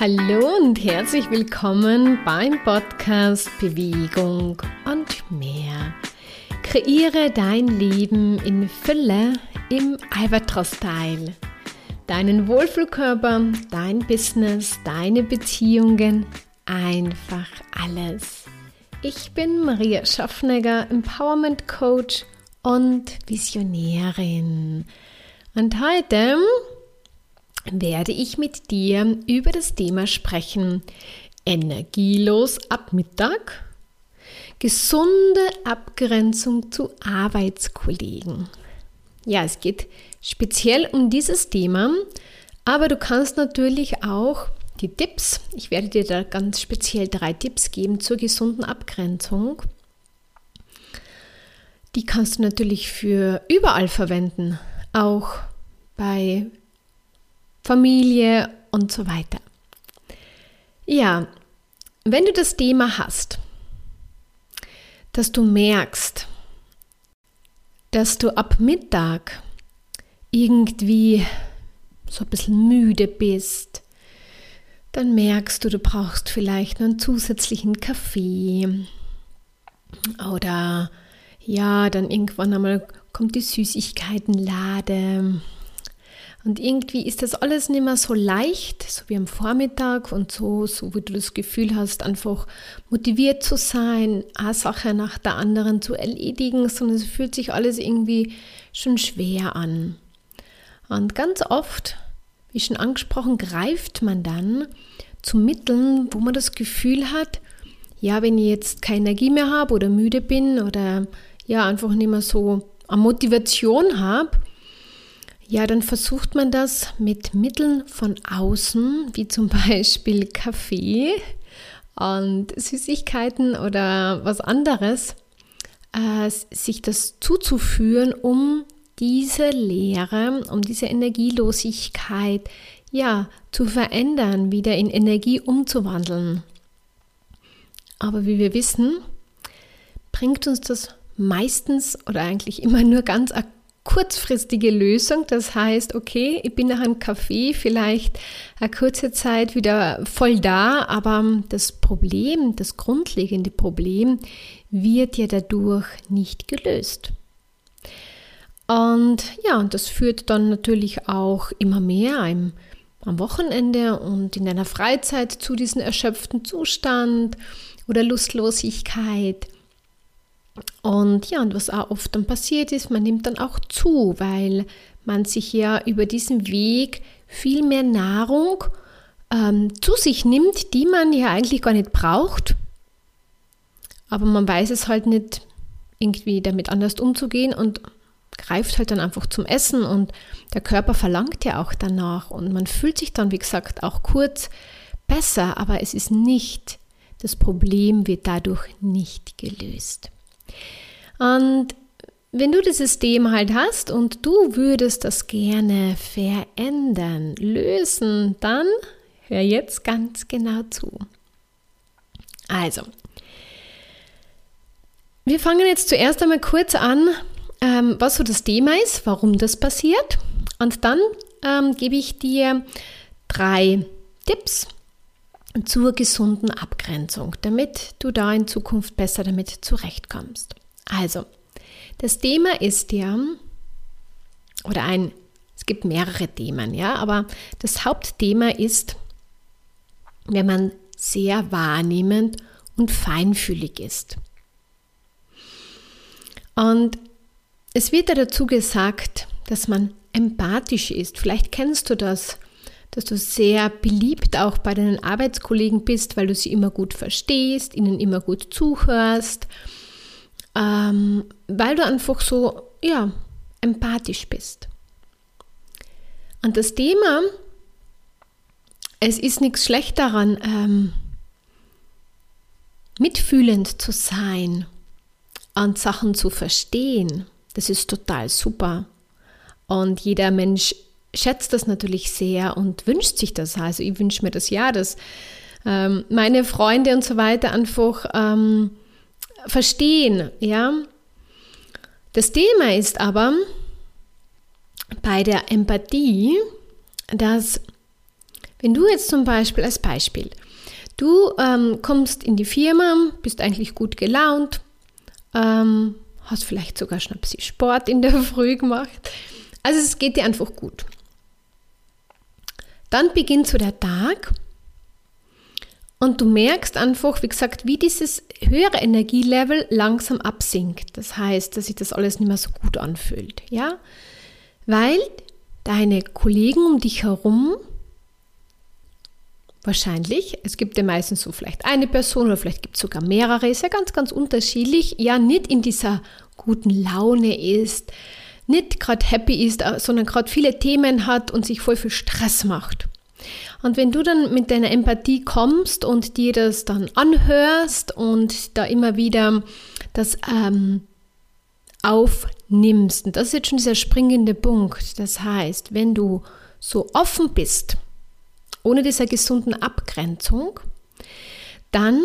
Hallo und herzlich willkommen beim Podcast Bewegung und mehr. Kreiere dein Leben in Fülle im Albatros-Style. Deinen Wohlfühlkörper, dein Business, deine Beziehungen, einfach alles. Ich bin Maria Schaffnegger, Empowerment Coach und Visionärin. Und heute werde ich mit dir über das Thema sprechen. Energielos ab Mittag. Gesunde Abgrenzung zu Arbeitskollegen. Ja, es geht speziell um dieses Thema, aber du kannst natürlich auch die Tipps, ich werde dir da ganz speziell drei Tipps geben zur gesunden Abgrenzung. Die kannst du natürlich für überall verwenden, auch bei Familie und so weiter. Ja, wenn du das Thema hast, dass du merkst, dass du ab Mittag irgendwie so ein bisschen müde bist, dann merkst du, du brauchst vielleicht einen zusätzlichen Kaffee oder ja, dann irgendwann einmal kommt die Süßigkeitenlade und irgendwie ist das alles nicht mehr so leicht, so wie am Vormittag und so, so wie du das Gefühl hast, einfach motiviert zu sein, eine Sache nach der anderen zu erledigen, sondern es fühlt sich alles irgendwie schon schwer an. Und ganz oft, wie schon angesprochen, greift man dann zu Mitteln, wo man das Gefühl hat, ja, wenn ich jetzt keine Energie mehr habe oder müde bin oder ja, einfach nicht mehr so eine Motivation habe, ja, dann versucht man das mit Mitteln von außen, wie zum Beispiel Kaffee und Süßigkeiten oder was anderes, äh, sich das zuzuführen, um diese Leere, um diese Energielosigkeit ja zu verändern, wieder in Energie umzuwandeln. Aber wie wir wissen, bringt uns das meistens oder eigentlich immer nur ganz kurzfristige Lösung. Das heißt, okay, ich bin nach einem Kaffee vielleicht eine kurze Zeit wieder voll da, aber das Problem, das grundlegende Problem wird ja dadurch nicht gelöst. Und ja, und das führt dann natürlich auch immer mehr am, am Wochenende und in einer Freizeit zu diesem erschöpften Zustand oder Lustlosigkeit. Und ja, und was auch oft dann passiert ist, man nimmt dann auch zu, weil man sich ja über diesen Weg viel mehr Nahrung ähm, zu sich nimmt, die man ja eigentlich gar nicht braucht. Aber man weiß es halt nicht, irgendwie damit anders umzugehen und greift halt dann einfach zum Essen und der Körper verlangt ja auch danach und man fühlt sich dann, wie gesagt, auch kurz besser, aber es ist nicht, das Problem wird dadurch nicht gelöst. Und wenn du das System halt hast und du würdest das gerne verändern, lösen, dann hör jetzt ganz genau zu. Also, wir fangen jetzt zuerst einmal kurz an, ähm, was so das Thema ist, warum das passiert. Und dann ähm, gebe ich dir drei Tipps zur gesunden Abgrenzung, damit du da in Zukunft besser damit zurechtkommst. Also, das Thema ist ja, oder ein, es gibt mehrere Themen, ja, aber das Hauptthema ist, wenn man sehr wahrnehmend und feinfühlig ist. Und es wird ja dazu gesagt, dass man empathisch ist. Vielleicht kennst du das, dass du sehr beliebt auch bei deinen Arbeitskollegen bist, weil du sie immer gut verstehst, ihnen immer gut zuhörst, ähm, weil du einfach so, ja, empathisch bist. Und das Thema, es ist nichts schlecht daran, ähm, mitfühlend zu sein und Sachen zu verstehen. Das ist total super. Und jeder Mensch schätzt das natürlich sehr und wünscht sich das. Also ich wünsche mir das ja, dass ähm, meine Freunde und so weiter einfach ähm, verstehen, ja. Das Thema ist aber bei der Empathie, dass Wenn du jetzt zum Beispiel als Beispiel, du ähm, kommst in die Firma, bist eigentlich gut gelaunt, ähm, hast vielleicht sogar schon ein bisschen Sport in der Früh gemacht. Also es geht dir einfach gut. Dann beginnt so der Tag und du merkst einfach, wie gesagt, wie dieses höhere Energielevel langsam absinkt. Das heißt, dass sich das alles nicht mehr so gut anfühlt, ja? Weil deine Kollegen um dich herum wahrscheinlich, es gibt ja meistens so vielleicht eine Person oder vielleicht gibt es sogar mehrere, ist ja ganz, ganz unterschiedlich, ja nicht in dieser guten Laune ist, nicht gerade happy ist, äh, sondern gerade viele Themen hat und sich voll viel Stress macht. Und wenn du dann mit deiner Empathie kommst und dir das dann anhörst und da immer wieder das ähm, aufnimmst, und das ist jetzt schon dieser springende Punkt, das heißt, wenn du so offen bist, ohne dieser gesunden Abgrenzung, dann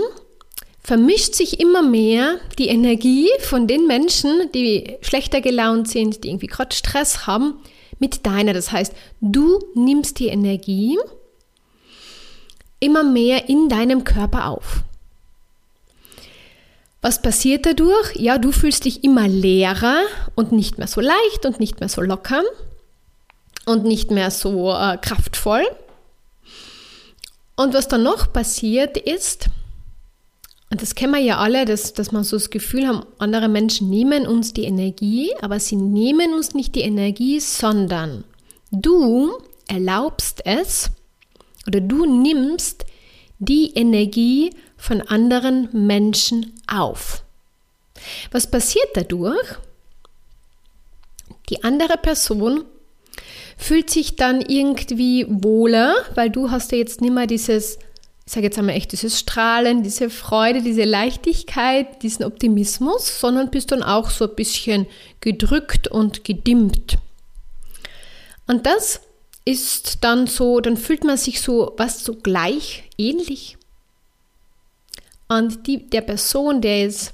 vermischt sich immer mehr die Energie von den Menschen, die schlechter gelaunt sind, die irgendwie gerade Stress haben, mit deiner. Das heißt, du nimmst die Energie immer mehr in deinem Körper auf. Was passiert dadurch? Ja, du fühlst dich immer leerer und nicht mehr so leicht und nicht mehr so locker und nicht mehr so äh, kraftvoll. Und was dann noch passiert ist, das kennen wir ja alle, dass, dass man so das Gefühl haben, andere Menschen nehmen uns die Energie, aber sie nehmen uns nicht die Energie, sondern du erlaubst es oder du nimmst die Energie von anderen Menschen auf. Was passiert dadurch? Die andere Person fühlt sich dann irgendwie wohler, weil du hast ja jetzt nicht mehr dieses, ich sage jetzt einmal echt, dieses Strahlen, diese Freude, diese Leichtigkeit, diesen Optimismus, sondern bist dann auch so ein bisschen gedrückt und gedimmt. Und das ist dann so, dann fühlt man sich so was so gleich ähnlich. Und die, der Person, der es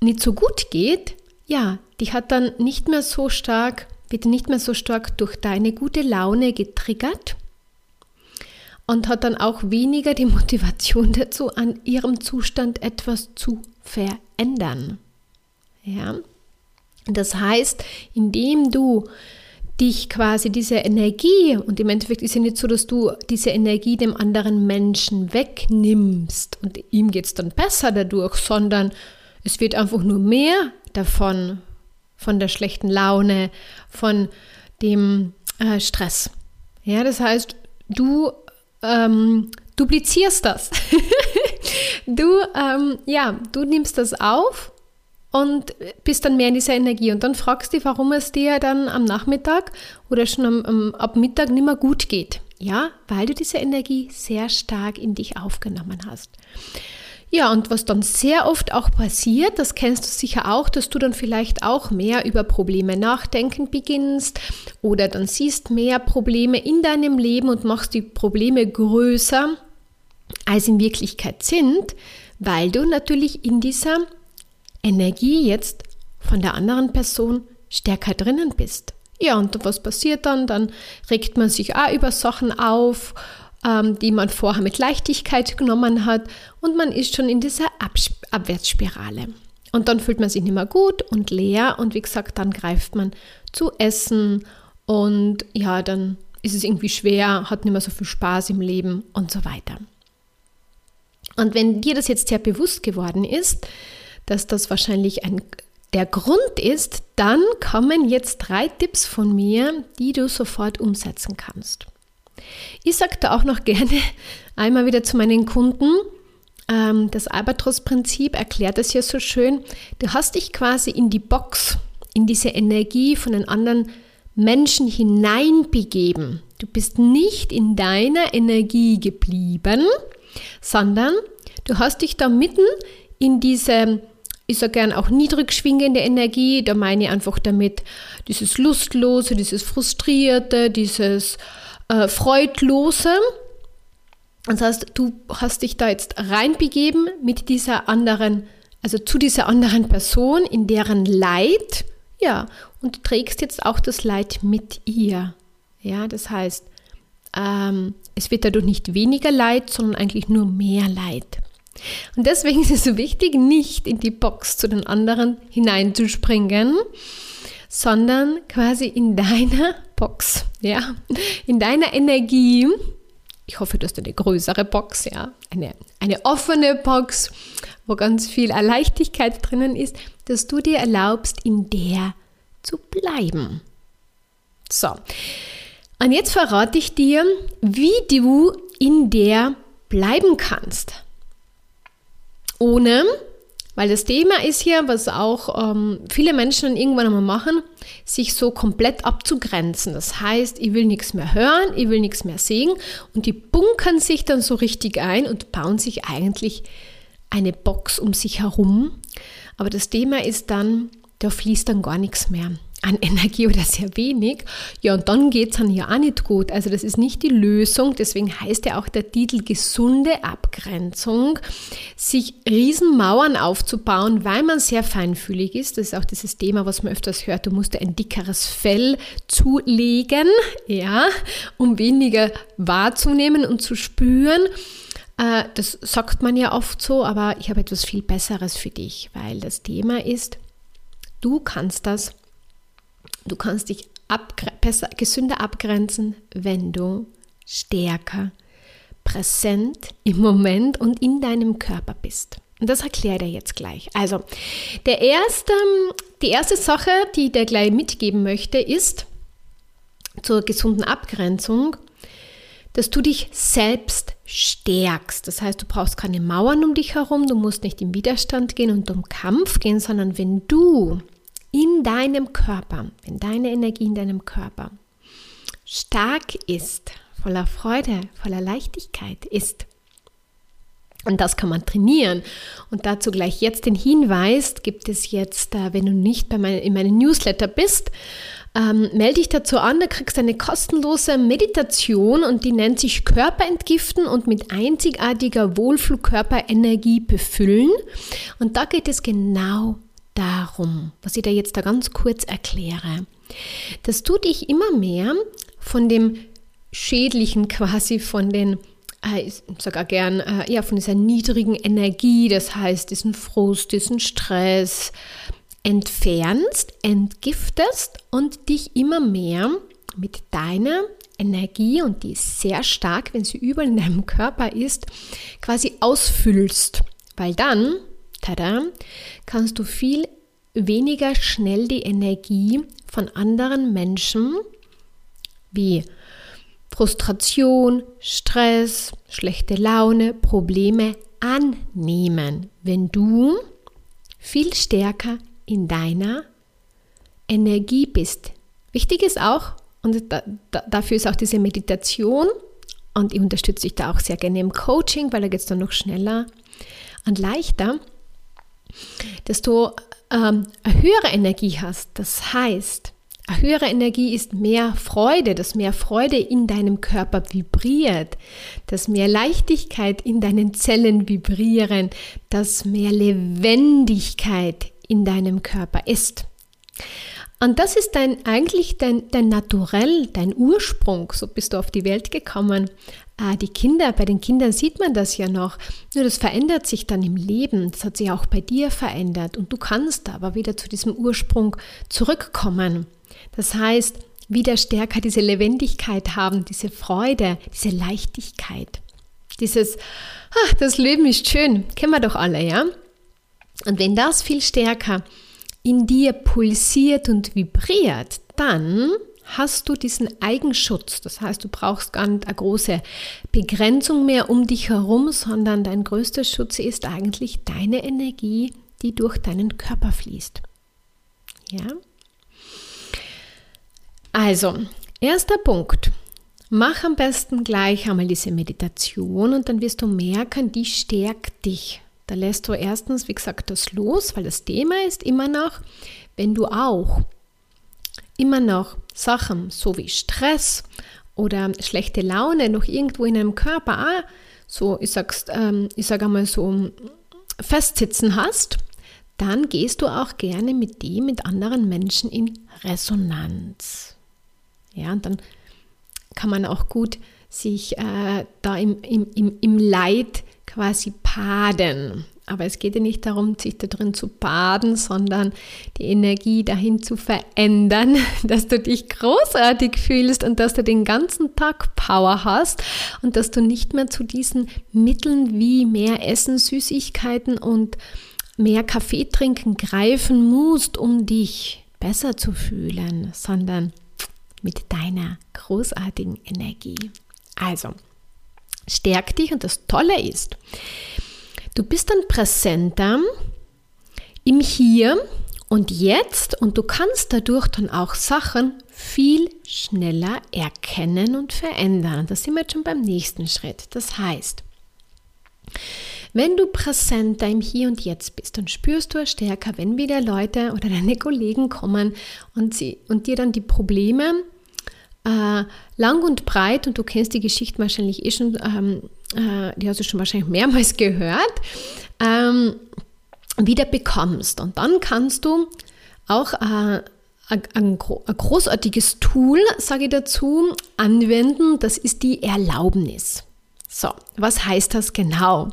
nicht so gut geht, ja, die hat dann nicht mehr so stark wird nicht mehr so stark durch deine gute Laune getriggert und hat dann auch weniger die Motivation dazu, an ihrem Zustand etwas zu verändern. Ja? Das heißt, indem du dich quasi diese Energie, und im Endeffekt ist ja nicht so, dass du diese Energie dem anderen Menschen wegnimmst und ihm geht es dann besser dadurch, sondern es wird einfach nur mehr davon von der schlechten Laune, von dem äh, Stress. Ja, das heißt, du ähm, duplizierst das. du, ähm, ja, du nimmst das auf und bist dann mehr in dieser Energie und dann fragst du, warum es dir dann am Nachmittag oder schon am, am, ab Mittag nicht mehr gut geht. Ja, weil du diese Energie sehr stark in dich aufgenommen hast. Ja, und was dann sehr oft auch passiert, das kennst du sicher auch, dass du dann vielleicht auch mehr über Probleme nachdenken beginnst oder dann siehst mehr Probleme in deinem Leben und machst die Probleme größer, als in Wirklichkeit sind, weil du natürlich in dieser Energie jetzt von der anderen Person stärker drinnen bist. Ja, und was passiert dann? Dann regt man sich auch über Sachen auf ähm, die man vorher mit Leichtigkeit genommen hat und man ist schon in dieser Ab Abwärtsspirale. Und dann fühlt man sich nicht mehr gut und leer und wie gesagt, dann greift man zu Essen und ja, dann ist es irgendwie schwer, hat nicht mehr so viel Spaß im Leben und so weiter. Und wenn dir das jetzt sehr bewusst geworden ist, dass das wahrscheinlich ein, der Grund ist, dann kommen jetzt drei Tipps von mir, die du sofort umsetzen kannst. Ich sage da auch noch gerne einmal wieder zu meinen Kunden, ähm, das Albatros-Prinzip erklärt es ja so schön. Du hast dich quasi in die Box, in diese Energie von den anderen Menschen hineinbegeben. Du bist nicht in deiner Energie geblieben, sondern du hast dich da mitten in diese, ich sage gern auch niedrig schwingende Energie, da meine ich einfach damit dieses Lustlose, dieses Frustrierte, dieses äh, freudlose. Das heißt, du hast dich da jetzt reinbegeben mit dieser anderen, also zu dieser anderen Person, in deren Leid, ja, und trägst jetzt auch das Leid mit ihr. Ja, das heißt, ähm, es wird dadurch nicht weniger Leid, sondern eigentlich nur mehr Leid. Und deswegen ist es so wichtig, nicht in die Box zu den anderen hineinzuspringen, sondern quasi in deiner Box, ja, in deiner Energie. Ich hoffe, du hast eine größere Box, ja, eine, eine offene Box, wo ganz viel Leichtigkeit drinnen ist, dass du dir erlaubst, in der zu bleiben. So, und jetzt verrate ich dir, wie du in der bleiben kannst. Ohne weil das Thema ist hier, was auch ähm, viele Menschen irgendwann einmal machen, sich so komplett abzugrenzen. Das heißt, ich will nichts mehr hören, ich will nichts mehr sehen und die bunkern sich dann so richtig ein und bauen sich eigentlich eine Box um sich herum. Aber das Thema ist dann, da fließt dann gar nichts mehr an Energie oder sehr wenig. Ja, und dann geht es dann ja auch nicht gut. Also das ist nicht die Lösung. Deswegen heißt ja auch der Titel gesunde Abgrenzung, sich Riesenmauern aufzubauen, weil man sehr feinfühlig ist. Das ist auch dieses Thema, was man öfters hört. Du musst ein dickeres Fell zulegen, ja, um weniger wahrzunehmen und zu spüren. Äh, das sagt man ja oft so, aber ich habe etwas viel Besseres für dich, weil das Thema ist, du kannst das Du kannst dich besser, gesünder abgrenzen, wenn du stärker präsent im Moment und in deinem Körper bist. Und das erklärt er jetzt gleich. Also, der erste, die erste Sache, die dir gleich mitgeben möchte, ist zur gesunden Abgrenzung, dass du dich selbst stärkst. Das heißt, du brauchst keine Mauern um dich herum, du musst nicht im Widerstand gehen und um Kampf gehen, sondern wenn du in deinem Körper, wenn deine Energie in deinem Körper stark ist, voller Freude, voller Leichtigkeit ist, und das kann man trainieren. Und dazu gleich jetzt den Hinweis, gibt es jetzt, äh, wenn du nicht bei mein, in meinem Newsletter bist, ähm, melde dich dazu an, da kriegst du eine kostenlose Meditation und die nennt sich Körperentgiften und mit einzigartiger Wohlfühlkörperenergie befüllen. Und da geht es genau darum, was ich dir jetzt da ganz kurz erkläre, dass du dich immer mehr von dem Schädlichen quasi, von den äh, ich sage auch gern, äh, ja, von dieser niedrigen Energie, das heißt diesen Frust, diesen Stress, entfernst, entgiftest und dich immer mehr mit deiner Energie, und die ist sehr stark, wenn sie überall in deinem Körper ist, quasi ausfüllst. Weil dann tada, kannst du viel weniger schnell die Energie von anderen Menschen wie Frustration, Stress, schlechte Laune, Probleme annehmen, wenn du viel stärker in deiner Energie bist. Wichtig ist auch, und da, da, dafür ist auch diese Meditation, und ich unterstütze dich da auch sehr gerne im Coaching, weil da geht es dann noch schneller und leichter, du ähm, eine höhere Energie hast. Das heißt, eine höhere Energie ist mehr Freude, dass mehr Freude in deinem Körper vibriert, dass mehr Leichtigkeit in deinen Zellen vibrieren, dass mehr Lebendigkeit in deinem Körper ist. Und das ist dein, eigentlich dein, dein Naturell, dein Ursprung. So bist du auf die Welt gekommen. Ah, die Kinder, bei den Kindern sieht man das ja noch. Nur das verändert sich dann im Leben. Das hat sich auch bei dir verändert. Und du kannst aber wieder zu diesem Ursprung zurückkommen. Das heißt, wieder stärker diese Lebendigkeit haben, diese Freude, diese Leichtigkeit. Dieses, ach, das Leben ist schön, kennen wir doch alle, ja? Und wenn das viel stärker in dir pulsiert und vibriert, dann hast du diesen Eigenschutz. Das heißt, du brauchst gar nicht eine große Begrenzung mehr um dich herum, sondern dein größter Schutz ist eigentlich deine Energie, die durch deinen Körper fließt. Ja? Also, erster Punkt. Mach am besten gleich einmal diese Meditation und dann wirst du merken, die stärkt dich. Da lässt du erstens, wie gesagt, das los, weil das Thema ist immer noch, wenn du auch immer noch Sachen so wie Stress oder schlechte Laune noch irgendwo in deinem Körper auch so, ich sag's, ähm, ich sage einmal so festsitzen hast, dann gehst du auch gerne mit dem, mit anderen Menschen in Resonanz. Ja, und dann kann man auch gut sich äh, da im, im, im, im Leid quasi paden. Aber es geht ja nicht darum, sich da drin zu baden, sondern die Energie dahin zu verändern, dass du dich großartig fühlst und dass du den ganzen Tag Power hast und dass du nicht mehr zu diesen Mitteln wie mehr Essen, Süßigkeiten und mehr Kaffee trinken greifen musst, um dich besser zu fühlen, sondern mit deiner großartigen Energie. Also, stärk dich und das Tolle ist, Du bist dann präsenter im Hier und Jetzt und du kannst dadurch dann auch Sachen viel schneller erkennen und verändern. Das sind wir jetzt schon beim nächsten Schritt. Das heißt, wenn du präsenter im Hier und Jetzt bist, dann spürst du es stärker, wenn wieder Leute oder deine Kollegen kommen und, sie, und dir dann die Probleme äh, lang und breit, und du kennst die Geschichte wahrscheinlich eh schon, ähm, äh, die hast du schon wahrscheinlich mehrmals gehört, ähm, wieder bekommst. Und dann kannst du auch äh, ein, ein, großartiges Tool, sage ich dazu, anwenden. Das ist die Erlaubnis. So, was heißt das genau?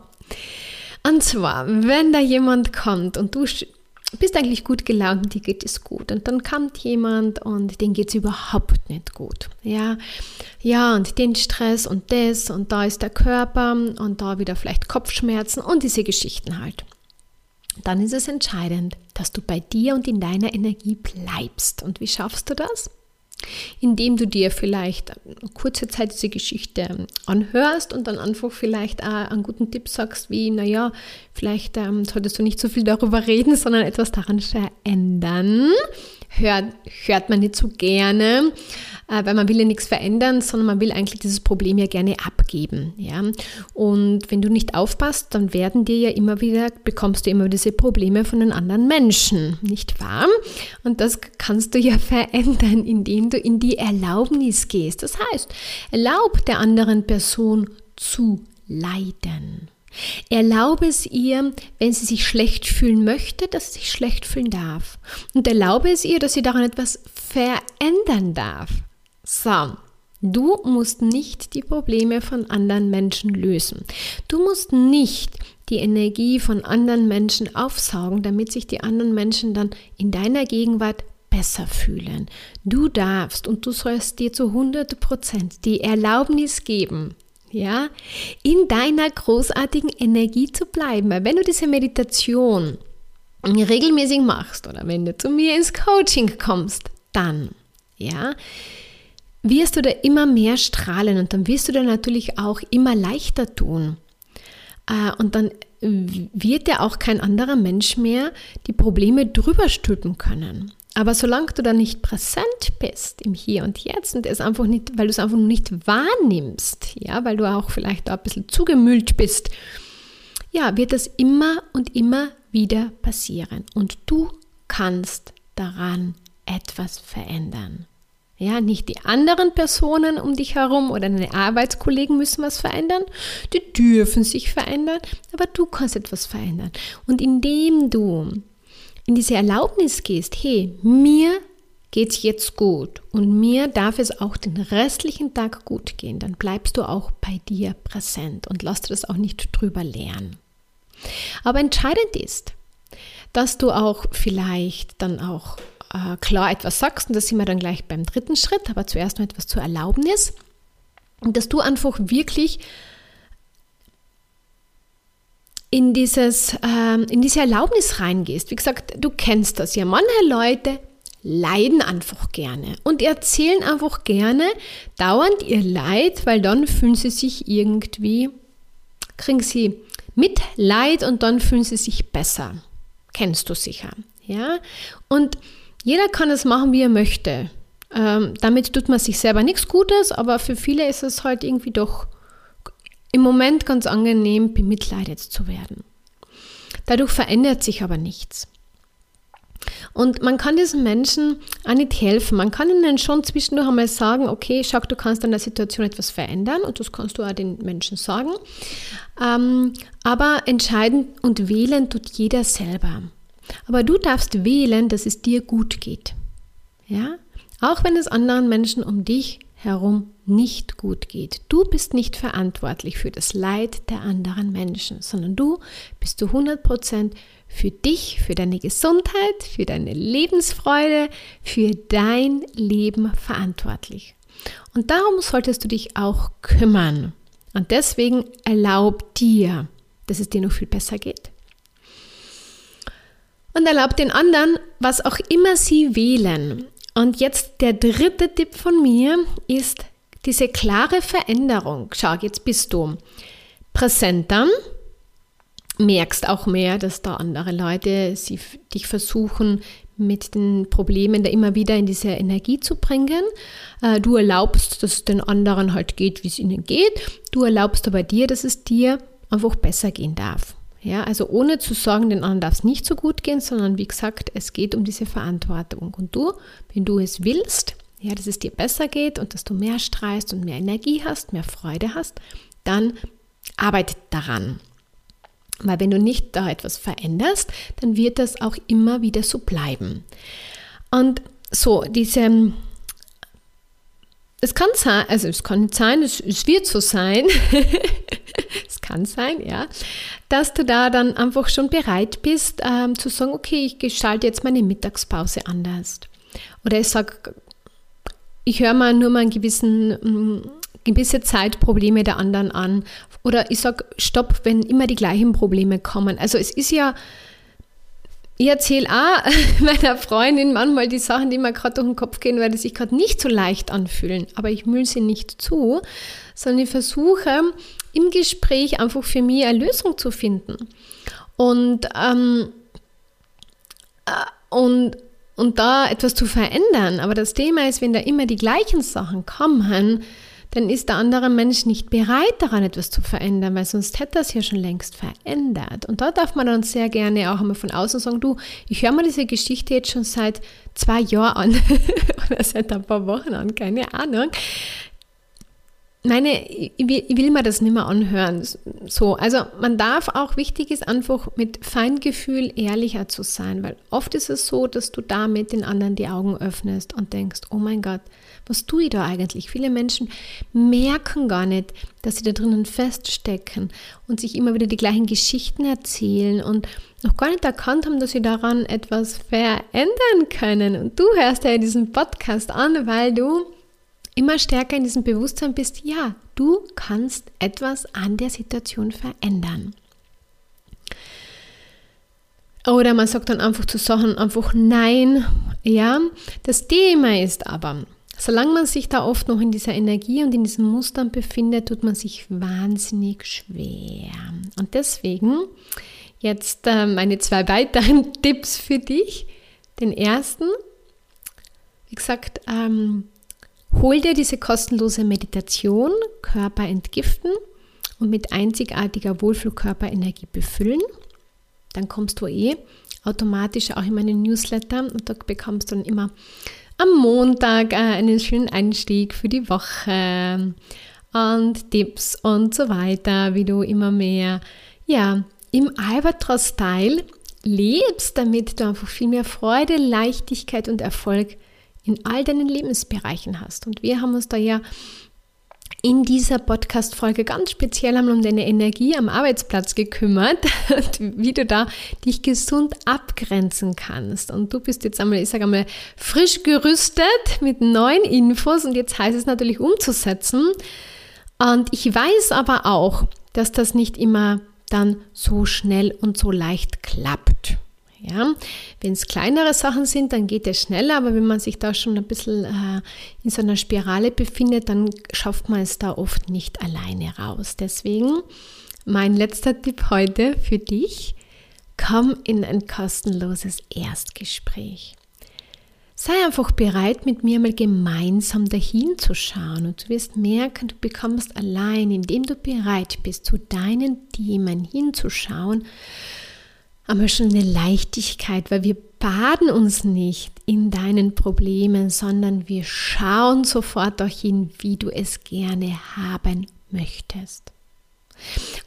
Und zwar, wenn da jemand kommt und du bist eigentlich gut gelaunt, dir geht es gut. Und dann kommt jemand und den geht es überhaupt nicht gut. Ja, ja, und den Stress und das und da ist der Körper und da wieder vielleicht Kopfschmerzen und diese Geschichten halt. Dann ist es entscheidend, dass du bei dir und in deiner Energie bleibst. Und wie schaffst du das? Indem du dir vielleicht kurze Zeit diese Geschichte anhörst und dann einfach vielleicht auch einen guten Tipp sagst, wie, naja, vielleicht ähm, solltest du nicht so viel darüber reden, sondern etwas daran verändern. Hört, hört man nicht so gerne äh, weil man will ja nichts verändern, sondern man will eigentlich dieses Problem ja gerne abgeben. Ja? Und wenn du nicht aufpasst, dann werden dir ja immer wieder, bekommst du immer diese Probleme von den anderen Menschen, nicht wahr? Und das kannst du ja verändern, indem du in die Erlaubnis gehst. Das heißt, erlaub der anderen Person zu leiden. Erlaube es ihr, wenn sie sich schlecht fühlen möchte, dass sie sich schlecht fühlen darf. Und erlaube es ihr, dass sie daran etwas verändern darf. So, du musst nicht die Probleme von anderen Menschen lösen. Du musst nicht die Energie von anderen Menschen aufsaugen, damit sich die anderen Menschen dann in deiner Gegenwart besser fühlen. Du darfst und du sollst dir zu 100 Prozent die Erlaubnis geben, ja, in deiner großartigen Energie zu bleiben. Weil wenn du diese Meditation regelmäßig machst oder wenn du zu mir ins Coaching kommst, dann, ja, wirst du da immer mehr strahlen und dann wirst du da natürlich auch immer leichter tun. Äh, und dann wird ja auch kein anderer Mensch mehr die Probleme drüber stülpen können. Aber solange du da nicht präsent bist im Hier und Jetzt und es einfach nicht, weil du es einfach nicht wahrnimmst, ja, weil du auch vielleicht da ein bisschen zugemüllt bist, ja, wird das immer und immer wieder passieren. Und du kannst daran etwas verändern. Ja, nicht die anderen Personen um dich herum oder deine Arbeitskollegen müssen was verändern. Die dürfen sich verändern, aber du kannst etwas verändern. Und indem du in diese Erlaubnis gehst, hey, mir geht's jetzt gut und mir darf es auch den restlichen Tag gut gehen, dann bleibst du auch bei dir präsent und lass dir das auch nicht drüber lernen. Aber entscheidend ist, dass du auch vielleicht dann auch äh, klar etwas sagst, und das sind wir dann gleich beim dritten Schritt, aber zuerst noch etwas zur Erlaubnis, und dass du einfach wirklich in, dieses, ähm, in diese Erlaubnis reingehst. Wie gesagt, du kennst das ja. Manche Leute leiden einfach gerne und erzählen einfach gerne dauernd ihr Leid, weil dann fühlen sie sich irgendwie, kriegen sie Mitleid und dann fühlen sie sich besser. Kennst du sicher. Ja? Und jeder kann es machen, wie er möchte. Ähm, damit tut man sich selber nichts Gutes, aber für viele ist es halt irgendwie doch im Moment ganz angenehm, bemitleidet zu werden. Dadurch verändert sich aber nichts. Und man kann diesen Menschen auch nicht helfen. Man kann ihnen schon zwischendurch einmal sagen, okay, schau, du kannst an der Situation etwas verändern und das kannst du auch den Menschen sagen. Ähm, aber entscheiden und wählen tut jeder selber. Aber du darfst wählen, dass es dir gut geht. Ja? Auch wenn es anderen Menschen um dich herum nicht gut geht. Du bist nicht verantwortlich für das Leid der anderen Menschen, sondern du bist zu 100% für dich, für deine Gesundheit, für deine Lebensfreude, für dein Leben verantwortlich. Und darum solltest du dich auch kümmern. Und deswegen erlaub dir, dass es dir noch viel besser geht. Und erlaub den anderen, was auch immer sie wählen. Und jetzt der dritte Tipp von mir ist diese klare Veränderung. Schau, jetzt bist du präsenter, merkst auch mehr, dass da andere Leute sie, dich versuchen, mit den Problemen da immer wieder in diese Energie zu bringen. Äh, du erlaubst, dass es den anderen halt geht, wie es ihnen geht. Du erlaubst aber dir, dass es dir einfach besser gehen darf. Ja, also ohne zu sagen, den anderen darf es nicht so gut gehen, sondern wie gesagt, es geht um diese Verantwortung. Und du, wenn du es willst, ja, dass es dir besser geht und dass du mehr strahlst und mehr Energie hast, mehr Freude hast, dann arbeite daran. Weil wenn du nicht da etwas veränderst, dann wird das auch immer wieder so bleiben. Und so, diese, es kann sein, also es kann nicht sein, es, es wird so sein, es kann sein, ja, dass du da dann einfach schon bereit bist ähm, zu sagen, okay, ich gestalte jetzt meine Mittagspause anders. Oder ich sage, ich höre mal nur mal einen gewissen, mm, gewisse Zeit Probleme der anderen an. Oder ich sage, stopp, wenn immer die gleichen Probleme kommen. Also es ist ja, ich erzähle auch meiner Freundin manchmal die Sachen, die mir gerade durch den Kopf gehen, weil die sich gerade nicht so leicht anfühlen. Aber ich müll sie nicht zu, sondern ich versuche im Gespräch einfach für mich eine Lösung zu finden. Und, ähm, äh, und, und da etwas zu verändern. Aber das Thema ist, wenn da immer die gleichen Sachen kommen, dann ist der andere Mensch nicht bereit, daran etwas zu verändern, weil sonst hätte er es ja schon längst verändert. Und da darf man dann sehr gerne auch einmal von außen sagen, du, ich höre mir diese Geschichte jetzt schon seit zwei Jahren an oder seit ein paar Wochen an, keine Ahnung meine, ich will, mir das nicht mehr anhören. So, also man darf auch, wichtig ist einfach mit Feingefühl ehrlicher zu sein, weil oft ist es so, dass du damit den anderen die Augen öffnest und denkst, oh mein Gott, was tue ich da eigentlich? Viele Menschen merken gar nicht, dass sie da drinnen feststecken und sich immer wieder die gleichen Geschichten erzählen und noch gar nicht erkannt haben, dass sie daran etwas verändern können. Und du hörst ja diesen Podcast an, weil du immer stärker in diesem Bewusstsein bist, ja, du kannst etwas an der Situation verändern. Oder man sagt dann einfach zu Sachen einfach Nein. Ja, das Thema ist aber, solange man sich da oft noch in dieser Energie und in diesen Mustern befindet, tut man sich wahnsinnig schwer. Und deswegen jetzt äh, meine zwei weiteren Tipps für dich. Den ersten, wie gesagt, ähm, Hol dir diese kostenlose Meditation, Körper entgiften und mit einzigartiger Wohlfühlkörperenergie befüllen. Dann kommst du eh automatisch auch in meinen Newsletter und da bekommst du dann immer am Montag äh, einen schönen Einstieg für die Woche und Tipps und so weiter, wie du immer mehr ja, im Albatros-Style lebst, damit du einfach viel mehr Freude, Leichtigkeit und Erfolg in all deinen Lebensbereichen hast. Und wir haben uns da ja in dieser Podcast-Folge ganz speziell einmal um deine Energie am Arbeitsplatz gekümmert und wie du da dich gesund abgrenzen kannst. Und du bist jetzt einmal, ich sage einmal, frisch gerüstet mit neuen Infos und jetzt heißt es natürlich umzusetzen. Und ich weiß aber auch, dass das nicht immer dann so schnell und so leicht klappt. Ja, wenn es kleinere Sachen sind, dann geht es schneller, aber wenn man sich da schon ein bisschen äh, in so einer Spirale befindet, dann schafft man es da oft nicht alleine raus. Deswegen mein letzter Tipp heute für dich, komm in ein kostenloses Erstgespräch. Sei einfach bereit, mit mir mal gemeinsam dahin zu schauen und du wirst merken, du bekommst allein, indem du bereit bist, zu deinen Themen hinzuschauen, aber schon eine Leichtigkeit, weil wir baden uns nicht in deinen Problemen, sondern wir schauen sofort dorthin, wie du es gerne haben möchtest.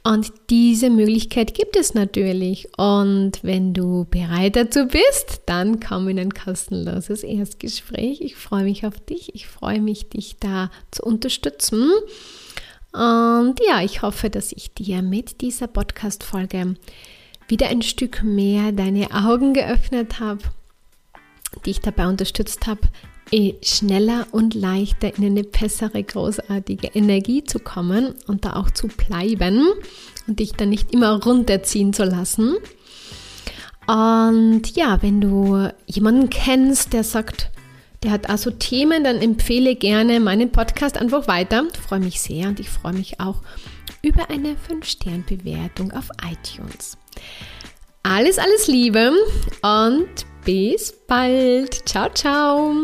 Und diese Möglichkeit gibt es natürlich. Und wenn du bereit dazu bist, dann komm in ein kostenloses Erstgespräch. Ich freue mich auf dich. Ich freue mich, dich da zu unterstützen. Und ja, ich hoffe, dass ich dir mit dieser Podcast-Folge wieder ein Stück mehr deine Augen geöffnet habe, dich dabei unterstützt habe, eh schneller und leichter in eine bessere, großartige Energie zu kommen und da auch zu bleiben und dich dann nicht immer runterziehen zu lassen. Und ja, wenn du jemanden kennst, der sagt, der hat also Themen, dann empfehle gerne meinen Podcast einfach weiter. Ich freue mich sehr und ich freue mich auch über eine 5-Stern-Bewertung auf iTunes. Alles, alles Liebe und bis bald. Ciao, ciao.